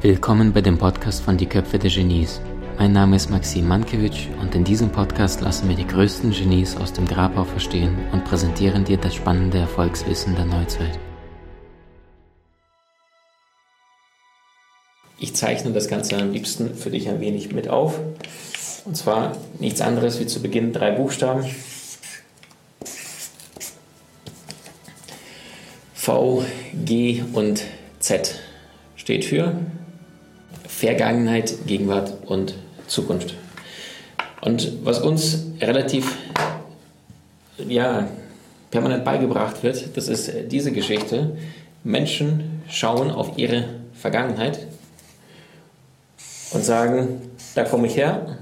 Willkommen bei dem Podcast von Die Köpfe der Genies. Mein Name ist Maxim Mankewitsch und in diesem Podcast lassen wir die größten Genies aus dem Grabau verstehen und präsentieren dir das spannende Erfolgswissen der Neuzeit. Ich zeichne das Ganze am liebsten für dich ein wenig mit auf. Und zwar nichts anderes wie zu Beginn drei Buchstaben. V, G und Z steht für Vergangenheit, Gegenwart und Zukunft. Und was uns relativ ja, permanent beigebracht wird, das ist diese Geschichte. Menschen schauen auf ihre Vergangenheit und sagen, da komme ich her,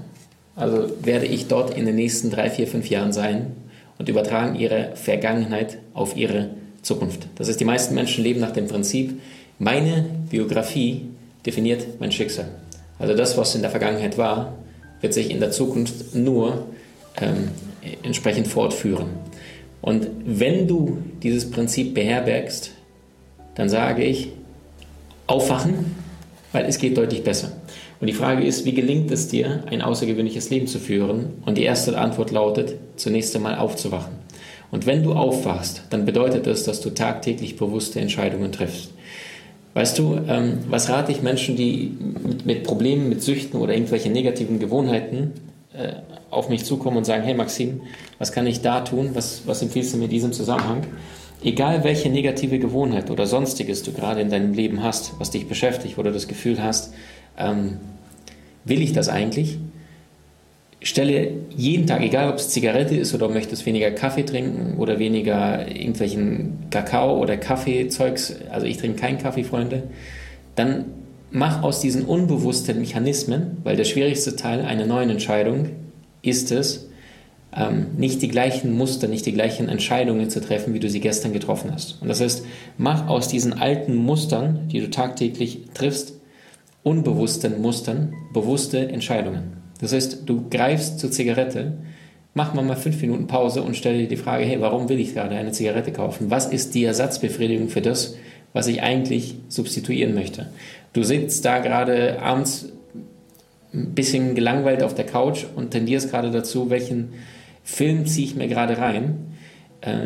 also werde ich dort in den nächsten drei, vier, fünf Jahren sein und übertragen ihre Vergangenheit auf ihre Zukunft. Das ist, die meisten Menschen leben nach dem Prinzip, meine Biografie definiert mein Schicksal. Also das, was in der Vergangenheit war, wird sich in der Zukunft nur ähm, entsprechend fortführen. Und wenn du dieses Prinzip beherbergst, dann sage ich, aufwachen, weil es geht deutlich besser. Und die Frage ist, wie gelingt es dir, ein außergewöhnliches Leben zu führen? Und die erste Antwort lautet, zunächst einmal aufzuwachen. Und wenn du aufwachst, dann bedeutet das, dass du tagtäglich bewusste Entscheidungen triffst. Weißt du, ähm, was rate ich Menschen, die mit, mit, Problemen, mit Süchten oder irgendwelchen negativen Gewohnheiten äh, auf mich zukommen und sagen, hey Maxim, was kann ich da tun? Was, was empfiehlst du mir in diesem Zusammenhang? Egal welche negative Gewohnheit oder sonstiges du gerade in deinem Leben hast, was dich beschäftigt, du das Gefühl hast, ähm, will ich das eigentlich? Stelle jeden Tag, egal ob es Zigarette ist oder möchtest weniger Kaffee trinken oder weniger irgendwelchen Kakao oder Kaffeezeugs, also ich trinke keinen Kaffee, Freunde, dann mach aus diesen unbewussten Mechanismen, weil der schwierigste Teil einer neuen Entscheidung ist es, ähm, nicht die gleichen Muster, nicht die gleichen Entscheidungen zu treffen, wie du sie gestern getroffen hast. Und das heißt, mach aus diesen alten Mustern, die du tagtäglich triffst, unbewussten Mustern, bewusste Entscheidungen. Das heißt, du greifst zur Zigarette, mach mal fünf Minuten Pause und stell dir die Frage, hey, warum will ich gerade eine Zigarette kaufen? Was ist die Ersatzbefriedigung für das, was ich eigentlich substituieren möchte? Du sitzt da gerade abends ein bisschen gelangweilt auf der Couch und tendierst gerade dazu, welchen Film ziehe ich mir gerade rein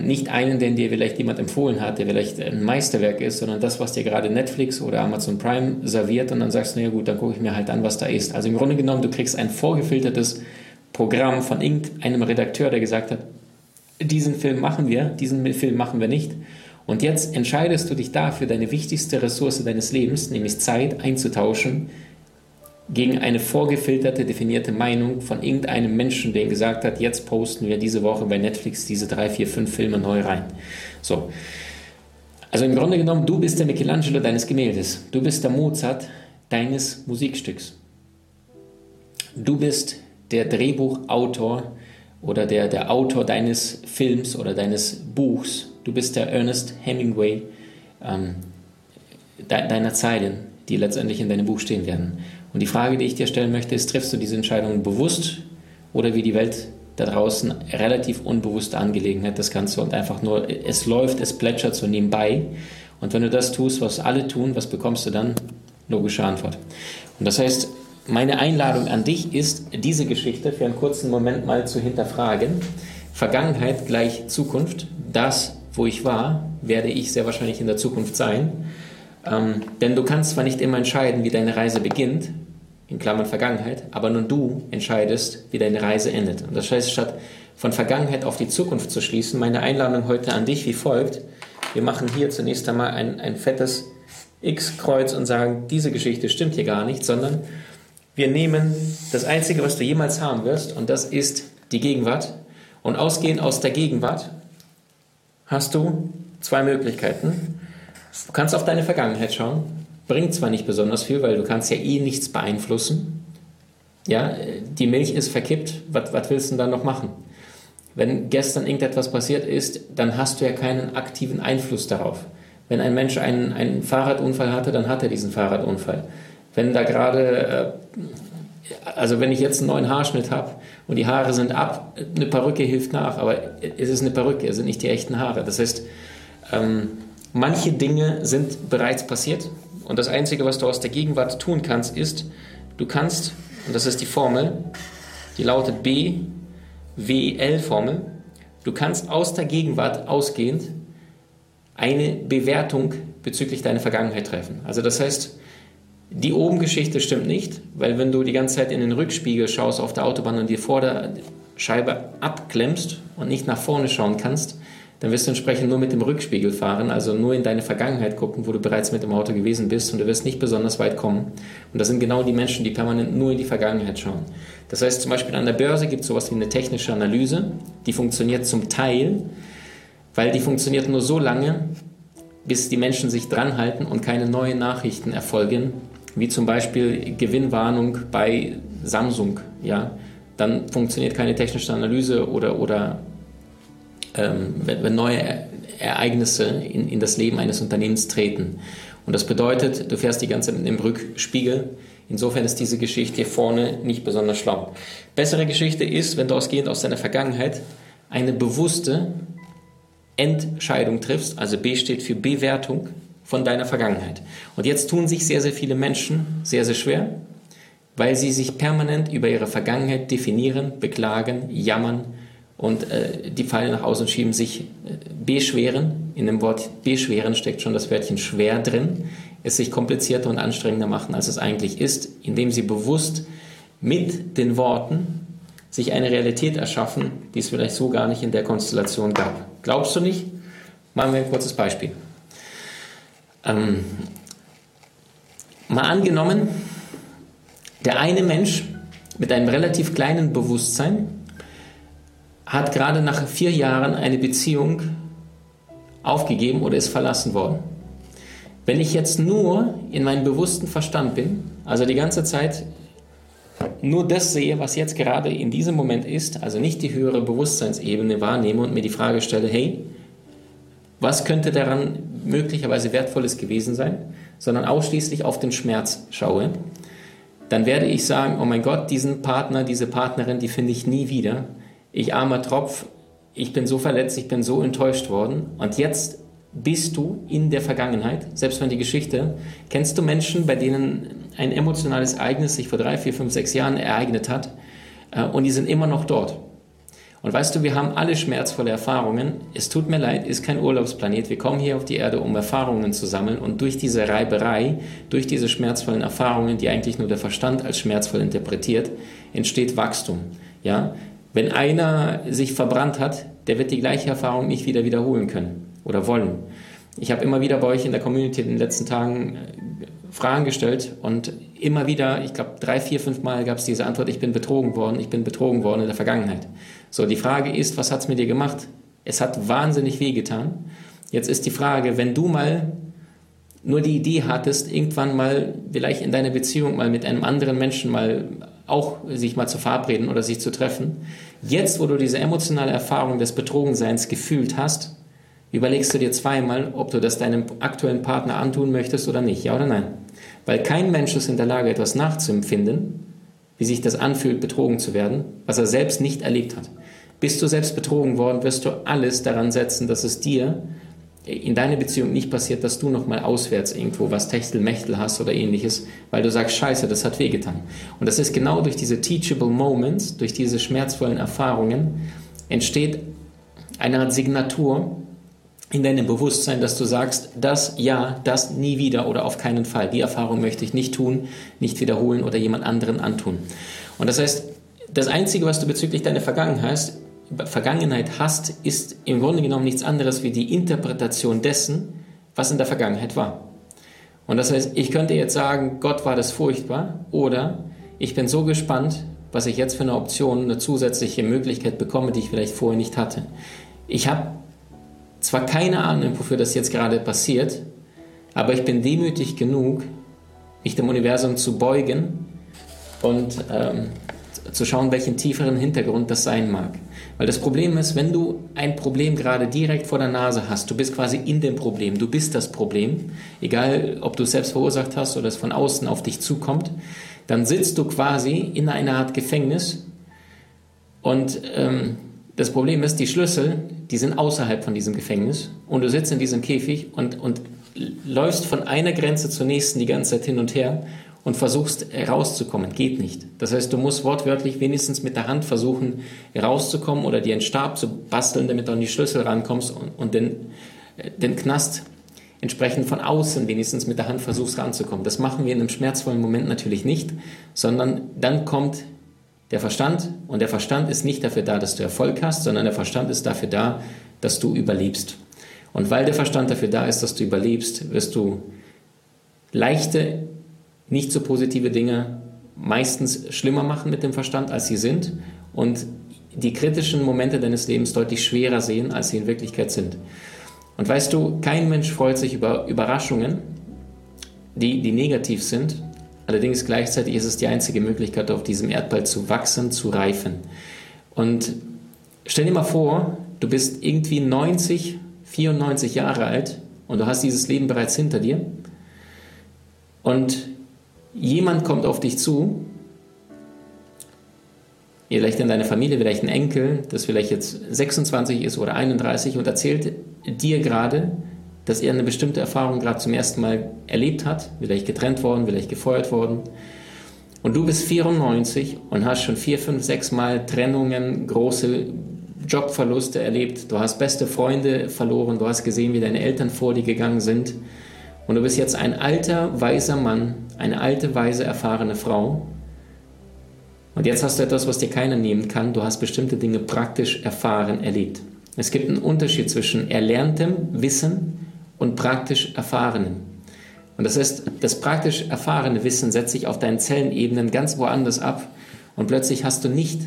nicht einen, den dir vielleicht jemand empfohlen hat, der vielleicht ein Meisterwerk ist, sondern das, was dir gerade Netflix oder Amazon Prime serviert und dann sagst du, naja gut, dann gucke ich mir halt an, was da ist. Also im Grunde genommen, du kriegst ein vorgefiltertes Programm von irgendeinem Redakteur, der gesagt hat, diesen Film machen wir, diesen Film machen wir nicht. Und jetzt entscheidest du dich dafür, deine wichtigste Ressource deines Lebens, nämlich Zeit, einzutauschen gegen eine vorgefilterte, definierte Meinung von irgendeinem Menschen, der gesagt hat, jetzt posten wir diese Woche bei Netflix diese drei, vier, fünf Filme neu rein. So. Also im Grunde genommen, du bist der Michelangelo deines Gemäldes. Du bist der Mozart deines Musikstücks. Du bist der Drehbuchautor oder der, der Autor deines Films oder deines Buchs. Du bist der Ernest Hemingway ähm, de, deiner Zeilen, die letztendlich in deinem Buch stehen werden. Und die Frage, die ich dir stellen möchte, ist, triffst du diese Entscheidung bewusst oder wie die Welt da draußen relativ unbewusste Angelegenheit, das Ganze und einfach nur, es läuft, es plätschert so nebenbei. Und wenn du das tust, was alle tun, was bekommst du dann? Logische Antwort. Und das heißt, meine Einladung an dich ist, diese Geschichte für einen kurzen Moment mal zu hinterfragen. Vergangenheit gleich Zukunft. Das, wo ich war, werde ich sehr wahrscheinlich in der Zukunft sein. Ähm, denn du kannst zwar nicht immer entscheiden, wie deine Reise beginnt, in Klammern Vergangenheit, aber nur du entscheidest, wie deine Reise endet. Und das heißt, statt von Vergangenheit auf die Zukunft zu schließen, meine Einladung heute an dich wie folgt. Wir machen hier zunächst einmal ein, ein fettes X-Kreuz und sagen, diese Geschichte stimmt hier gar nicht, sondern wir nehmen das Einzige, was du jemals haben wirst, und das ist die Gegenwart. Und ausgehend aus der Gegenwart hast du zwei Möglichkeiten. Du kannst auf deine Vergangenheit schauen Bringt zwar nicht besonders viel, weil du kannst ja eh nichts beeinflussen. Ja, die Milch ist verkippt, was, willst du dann noch machen? Wenn gestern irgendetwas passiert ist, dann hast du ja keinen aktiven Einfluss darauf. Wenn ein Mensch einen, einen Fahrradunfall hatte, dann hat er diesen Fahrradunfall. Wenn da gerade also wenn ich jetzt einen neuen Haarschnitt habe und die Haare sind ab, eine Perücke hilft nach, aber es ist eine Perücke, es sind nicht die echten Haare. Das heißt, ähm, manche Dinge sind bereits passiert und das Einzige, was du aus der Gegenwart tun kannst, ist, du kannst, und das ist die Formel, die lautet B, W, L-Formel, du kannst aus der Gegenwart ausgehend eine Bewertung bezüglich deiner Vergangenheit treffen. Also das heißt, die Oben-Geschichte stimmt nicht, weil wenn du die ganze Zeit in den Rückspiegel schaust auf der Autobahn und die Vorderscheibe abklemmst und nicht nach vorne schauen kannst, dann wirst du entsprechend nur mit dem Rückspiegel fahren, also nur in deine Vergangenheit gucken, wo du bereits mit dem Auto gewesen bist und du wirst nicht besonders weit kommen. Und das sind genau die Menschen, die permanent nur in die Vergangenheit schauen. Das heißt zum Beispiel an der Börse gibt es sowas wie eine technische Analyse, die funktioniert zum Teil, weil die funktioniert nur so lange, bis die Menschen sich dranhalten und keine neuen Nachrichten erfolgen, wie zum Beispiel Gewinnwarnung bei Samsung. Ja? Dann funktioniert keine technische Analyse oder, oder ähm, wenn, neue Ereignisse in, in das Leben eines Unternehmens treten. Und das bedeutet, du fährst die ganze Zeit mit dem Rückspiegel. Insofern ist diese Geschichte hier vorne nicht besonders schlau. Bessere Geschichte ist, wenn du ausgehend aus deiner Vergangenheit eine bewusste Entscheidung triffst, also B steht für Bewertung von deiner Vergangenheit. Und jetzt tun sich sehr, sehr viele Menschen sehr, sehr schwer, weil sie sich permanent über ihre Vergangenheit definieren, beklagen, jammern und äh, die Pfeile nach außen schieben, sich äh, beschweren. In dem Wort beschweren steckt schon das Wörtchen schwer drin, es sich komplizierter und anstrengender machen, als es eigentlich ist, indem sie bewusst mit den Worten sich eine Realität erschaffen, die es vielleicht so gar nicht in der Konstellation gab. Glaubst du nicht? Machen wir ein kurzes Beispiel. Ähm, mal angenommen, der eine Mensch mit einem relativ kleinen Bewusstsein hat gerade nach vier Jahren eine Beziehung aufgegeben oder ist verlassen worden. Wenn ich jetzt nur in meinem bewussten Verstand bin, also die ganze Zeit nur das sehe, was jetzt gerade in diesem Moment ist, also nicht die höhere Bewusstseinsebene wahrnehme und mir die Frage stelle, hey, was könnte daran möglicherweise Wertvolles gewesen sein, sondern ausschließlich auf den Schmerz schaue, dann werde ich sagen, oh mein Gott, diesen Partner, diese Partnerin, die finde ich nie wieder. Ich armer Tropf, ich bin so verletzt, ich bin so enttäuscht worden und jetzt bist du in der Vergangenheit, selbst wenn die Geschichte, kennst du Menschen, bei denen ein emotionales Ereignis sich vor drei, vier, fünf, sechs Jahren ereignet hat äh, und die sind immer noch dort. Und weißt du, wir haben alle schmerzvolle Erfahrungen. Es tut mir leid, ist kein Urlaubsplanet. Wir kommen hier auf die Erde, um Erfahrungen zu sammeln. Und durch diese Reiberei, durch diese schmerzvollen Erfahrungen, die eigentlich nur der Verstand als schmerzvoll interpretiert, entsteht Wachstum. Ja? Wenn einer sich verbrannt hat, der wird die gleiche Erfahrung nicht wieder wiederholen können oder wollen. Ich habe immer wieder bei euch in der Community in den letzten Tagen äh, Fragen gestellt und immer wieder, ich glaube drei, vier, fünf Mal gab es diese Antwort, ich bin betrogen worden, ich bin betrogen worden in der Vergangenheit. So, die Frage ist, was hat es mit dir gemacht? Es hat wahnsinnig wehgetan. Jetzt ist die Frage, wenn du mal nur die Idee hattest, irgendwann mal vielleicht in deiner Beziehung mal mit einem anderen Menschen mal auch sich mal zu verabreden oder sich zu treffen, jetzt wo du diese emotionale Erfahrung des Betrogenseins gefühlt hast, überlegst du dir zweimal, ob du das deinem aktuellen Partner antun möchtest oder nicht, ja oder nein. Weil kein Mensch ist in der Lage, etwas nachzuempfinden, wie sich das anfühlt, betrogen zu werden, was er selbst nicht erlebt hat. Bist du selbst betrogen worden, wirst du alles daran setzen, dass es dir in deiner Beziehung nicht passiert, dass du nochmal auswärts irgendwo was Techtelmechtel hast oder ähnliches, weil du sagst, scheiße, das hat wehgetan. Und das ist genau durch diese teachable moments, durch diese schmerzvollen Erfahrungen, entsteht eine Art Signatur, in deinem Bewusstsein, dass du sagst, das ja, das nie wieder oder auf keinen Fall. Die Erfahrung möchte ich nicht tun, nicht wiederholen oder jemand anderen antun. Und das heißt, das Einzige, was du bezüglich deiner Vergangenheit, Vergangenheit hast, ist im Grunde genommen nichts anderes wie die Interpretation dessen, was in der Vergangenheit war. Und das heißt, ich könnte jetzt sagen, Gott war das furchtbar oder ich bin so gespannt, was ich jetzt für eine Option, eine zusätzliche Möglichkeit bekomme, die ich vielleicht vorher nicht hatte. Ich habe zwar keine Ahnung, wofür das jetzt gerade passiert, aber ich bin demütig genug, mich dem Universum zu beugen und ähm, zu schauen, welchen tieferen Hintergrund das sein mag. Weil das Problem ist, wenn du ein Problem gerade direkt vor der Nase hast, du bist quasi in dem Problem, du bist das Problem, egal ob du es selbst verursacht hast oder es von außen auf dich zukommt, dann sitzt du quasi in einer Art Gefängnis und ähm, das Problem ist, die Schlüssel, die sind außerhalb von diesem Gefängnis und du sitzt in diesem Käfig und, und läufst von einer Grenze zur nächsten die ganze Zeit hin und her und versuchst rauszukommen. Geht nicht. Das heißt, du musst wortwörtlich wenigstens mit der Hand versuchen rauszukommen oder dir einen Stab zu basteln, damit du an die Schlüssel rankommst und, und den, den Knast entsprechend von außen wenigstens mit der Hand versuchst ranzukommen. Das machen wir in einem schmerzvollen Moment natürlich nicht, sondern dann kommt der Verstand und der Verstand ist nicht dafür da, dass du Erfolg hast, sondern der Verstand ist dafür da, dass du überlebst. Und weil der Verstand dafür da ist, dass du überlebst, wirst du leichte nicht so positive Dinge meistens schlimmer machen mit dem Verstand, als sie sind und die kritischen Momente deines Lebens deutlich schwerer sehen, als sie in Wirklichkeit sind. Und weißt du, kein Mensch freut sich über Überraschungen, die, die negativ sind. Allerdings gleichzeitig ist es die einzige Möglichkeit, auf diesem Erdball zu wachsen, zu reifen. Und stell dir mal vor, du bist irgendwie 90, 94 Jahre alt und du hast dieses Leben bereits hinter dir. Und jemand kommt auf dich zu, vielleicht in deiner Familie, vielleicht ein Enkel, das vielleicht jetzt 26 ist oder 31 und erzählt dir gerade, dass er eine bestimmte Erfahrung gerade zum ersten Mal erlebt hat, vielleicht getrennt worden, vielleicht gefeuert worden. Und du bist 94 und hast schon vier, fünf, sechs Mal Trennungen, große Jobverluste erlebt. Du hast beste Freunde verloren. Du hast gesehen, wie deine Eltern vor dir gegangen sind. Und du bist jetzt ein alter, weiser Mann, eine alte, weise, erfahrene Frau. Und jetzt hast du etwas, was dir keiner nehmen kann. Du hast bestimmte Dinge praktisch erfahren, erlebt. Es gibt einen Unterschied zwischen erlerntem Wissen und praktisch erfahrenem. Und das heißt, das praktisch erfahrene Wissen setzt sich auf deinen Zellenebenen ganz woanders ab und plötzlich hast du nicht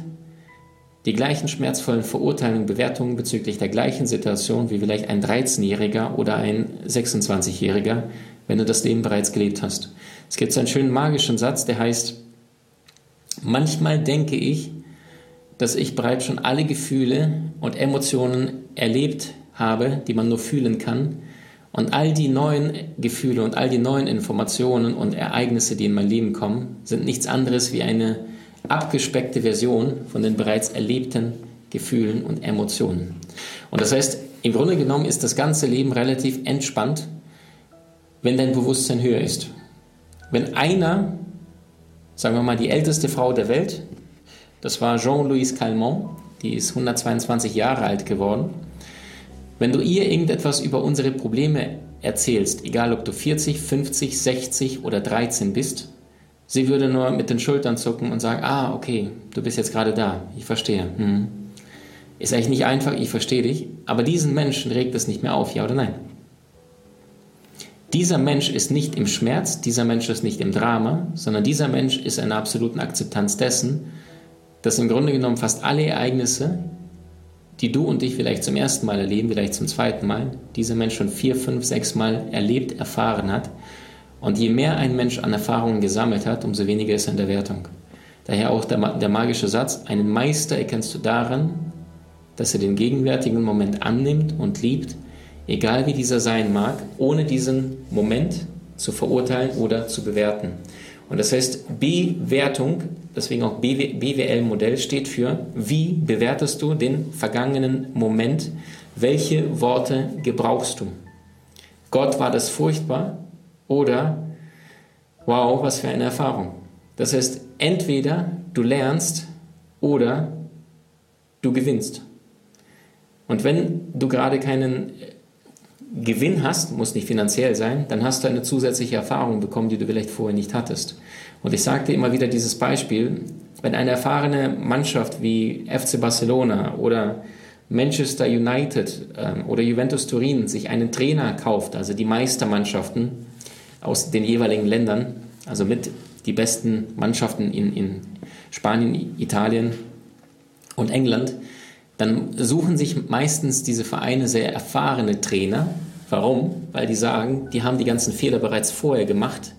die gleichen schmerzvollen Verurteilungen, Bewertungen bezüglich der gleichen Situation wie vielleicht ein 13-Jähriger oder ein 26-Jähriger, wenn du das Leben bereits gelebt hast. Es gibt so einen schönen magischen Satz, der heißt, manchmal denke ich, dass ich bereits schon alle Gefühle und Emotionen erlebt habe, die man nur fühlen kann. Und all die neuen Gefühle und all die neuen Informationen und Ereignisse, die in mein Leben kommen, sind nichts anderes wie eine abgespeckte Version von den bereits erlebten Gefühlen und Emotionen. Und das heißt, im Grunde genommen ist das ganze Leben relativ entspannt, wenn dein Bewusstsein höher ist. Wenn einer, sagen wir mal die älteste Frau der Welt, das war Jean-Louise Calment, die ist 122 Jahre alt geworden, wenn du ihr irgendetwas über unsere Probleme erzählst, egal ob du 40, 50, 60 oder 13 bist, Sie würde nur mit den Schultern zucken und sagen, ah, okay, du bist jetzt gerade da, ich verstehe. Hm. Ist eigentlich nicht einfach, ich verstehe dich, aber diesen Menschen regt es nicht mehr auf, ja oder nein? Dieser Mensch ist nicht im Schmerz, dieser Mensch ist nicht im Drama, sondern dieser Mensch ist in einer absoluten Akzeptanz dessen, dass im Grunde genommen fast alle Ereignisse, die du und ich vielleicht zum ersten Mal erleben, vielleicht zum zweiten Mal, dieser Mensch schon vier, fünf, sechs Mal erlebt, erfahren hat und je mehr ein Mensch an Erfahrungen gesammelt hat, umso weniger ist er in der Wertung. Daher auch der, der magische Satz, einen Meister erkennst du daran, dass er den gegenwärtigen Moment annimmt und liebt, egal wie dieser sein mag, ohne diesen Moment zu verurteilen oder zu bewerten. Und das heißt, Bewertung, deswegen auch BWL-Modell, steht für, wie bewertest du den vergangenen Moment, welche Worte gebrauchst du. Gott war das furchtbar, oder, wow, was für eine Erfahrung. Das heißt, entweder du lernst oder du gewinnst. Und wenn du gerade keinen Gewinn hast, muss nicht finanziell sein, dann hast du eine zusätzliche Erfahrung bekommen, die du vielleicht vorher nicht hattest. Und ich sagte immer wieder dieses Beispiel, wenn eine erfahrene Mannschaft wie FC Barcelona oder Manchester United ähm, oder Juventus Turin sich einen Trainer kauft, also die Meistermannschaften, aus den jeweiligen Ländern, also mit die besten Mannschaften in, in Spanien, Italien und England, dann suchen sich meistens diese Vereine sehr erfahrene Trainer. Warum? Weil die sagen, die haben die ganzen Fehler bereits vorher gemacht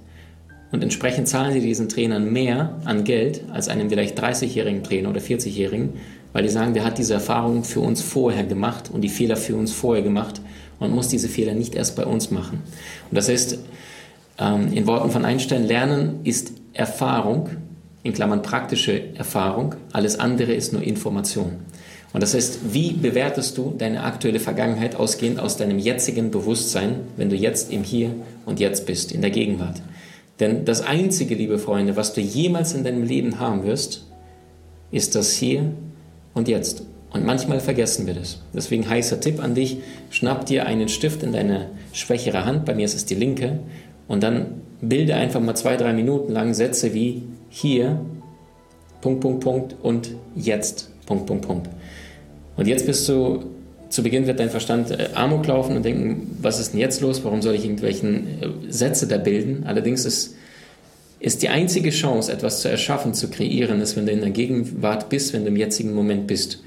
und entsprechend zahlen sie diesen Trainern mehr an Geld als einem vielleicht 30-jährigen Trainer oder 40-jährigen, weil die sagen, der hat diese Erfahrung für uns vorher gemacht und die Fehler für uns vorher gemacht und muss diese Fehler nicht erst bei uns machen. Und das heißt, ähm, in Worten von Einstein, Lernen ist Erfahrung, in Klammern praktische Erfahrung, alles andere ist nur Information. Und das heißt, wie bewertest du deine aktuelle Vergangenheit ausgehend aus deinem jetzigen Bewusstsein, wenn du jetzt im Hier und Jetzt bist, in der Gegenwart? Denn das Einzige, liebe Freunde, was du jemals in deinem Leben haben wirst, ist das Hier und Jetzt. Und manchmal vergessen wir das. Deswegen heißer Tipp an dich, schnapp dir einen Stift in deine schwächere Hand, bei mir ist es die linke, und dann bilde einfach mal zwei, drei Minuten lang Sätze wie hier, Punkt, Punkt, Punkt und jetzt, Punkt, Punkt, Punkt. Und jetzt bist du, zu Beginn wird dein Verstand äh, Amok laufen und denken, was ist denn jetzt los, warum soll ich irgendwelchen äh, Sätze da bilden? Allerdings ist, ist die einzige Chance, etwas zu erschaffen, zu kreieren, ist, wenn du in der Gegenwart bist, wenn du im jetzigen Moment bist.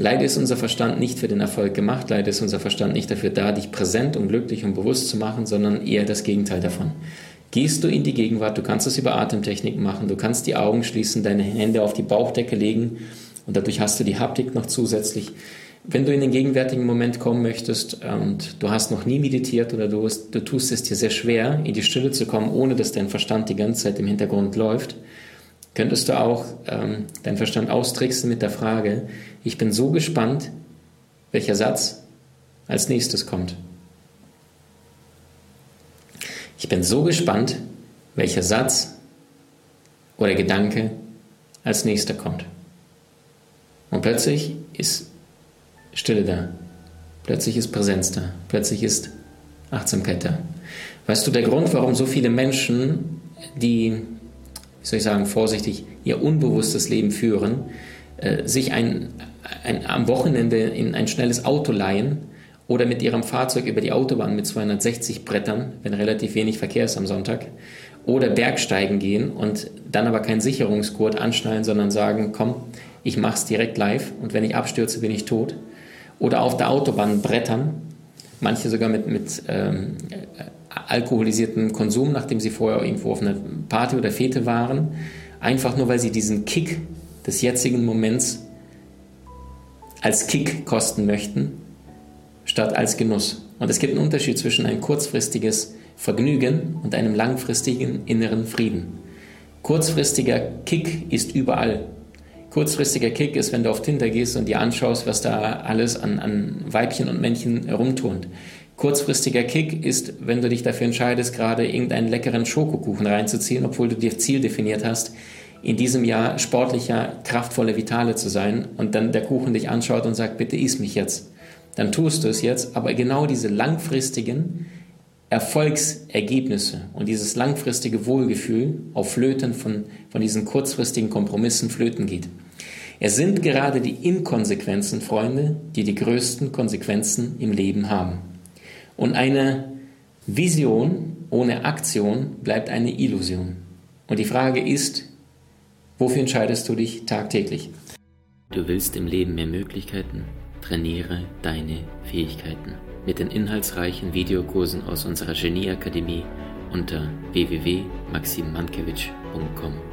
Leider ist unser Verstand nicht für den Erfolg gemacht, leider ist unser Verstand nicht dafür da, dich präsent und glücklich und bewusst zu machen, sondern eher das Gegenteil davon. Gehst du in die Gegenwart, du kannst es über Atemtechniken machen, du kannst die Augen schließen, deine Hände auf die Bauchdecke legen und dadurch hast du die Haptik noch zusätzlich. Wenn du in den gegenwärtigen Moment kommen möchtest und du hast noch nie meditiert oder du, du tust es dir sehr schwer, in die Stille zu kommen, ohne dass dein Verstand die ganze Zeit im Hintergrund läuft, könntest du auch ähm, deinen Verstand austricksen mit der Frage, ich bin so gespannt, welcher Satz als nächstes kommt. Ich bin so gespannt, welcher Satz oder Gedanke als nächster kommt. Und plötzlich ist Stille da. Plötzlich ist Präsenz da. Plötzlich ist Achtsamkeit da. Weißt du, der Grund, warum so viele Menschen, die wie soll ich sagen, vorsichtig, ihr unbewusstes Leben führen, äh, sich ein, ein, am Wochenende in ein schnelles Auto leihen oder mit ihrem Fahrzeug über die Autobahn mit 260 Brettern, wenn relativ wenig Verkehr ist am Sonntag, oder Bergsteigen gehen und dann aber keinen Sicherungsgurt anschnallen, sondern sagen, komm, ich mach's direkt live und wenn ich abstürze, bin ich tot. Oder auf der Autobahn brettern, manche sogar mit, mit ähm, alkoholisierten Konsum, nachdem sie vorher irgendwo auf einer Party oder Fete waren, einfach nur weil sie diesen Kick des jetzigen Moments als Kick kosten möchten, statt als Genuss. Und es gibt einen Unterschied zwischen ein kurzfristiges Vergnügen und einem langfristigen inneren Frieden. Kurzfristiger Kick ist überall. Kurzfristiger Kick ist, wenn du auf Tinder gehst und dir anschaust, was da alles an, an Weibchen und Männchen herumturnt. Kurzfristiger Kick ist, wenn du dich dafür entscheidest, gerade irgendeinen leckeren Schokokuchen reinzuziehen, obwohl du dir Ziel definiert hast, in diesem Jahr sportlicher, kraftvoller, vitale zu sein und dann der Kuchen dich anschaut und sagt, bitte iss mich jetzt. Dann tust du es jetzt, aber genau diese langfristigen Erfolgsergebnisse und dieses langfristige Wohlgefühl auf Flöten von, von diesen kurzfristigen Kompromissen flöten geht. Es sind gerade die Inkonsequenzen, Freunde, die die größten Konsequenzen im Leben haben. Und eine Vision ohne Aktion bleibt eine Illusion. Und die Frage ist, wofür entscheidest du dich tagtäglich? Du willst im Leben mehr Möglichkeiten? Trainiere deine Fähigkeiten mit den inhaltsreichen Videokursen aus unserer Genieakademie unter www.maximmankiewicz.com.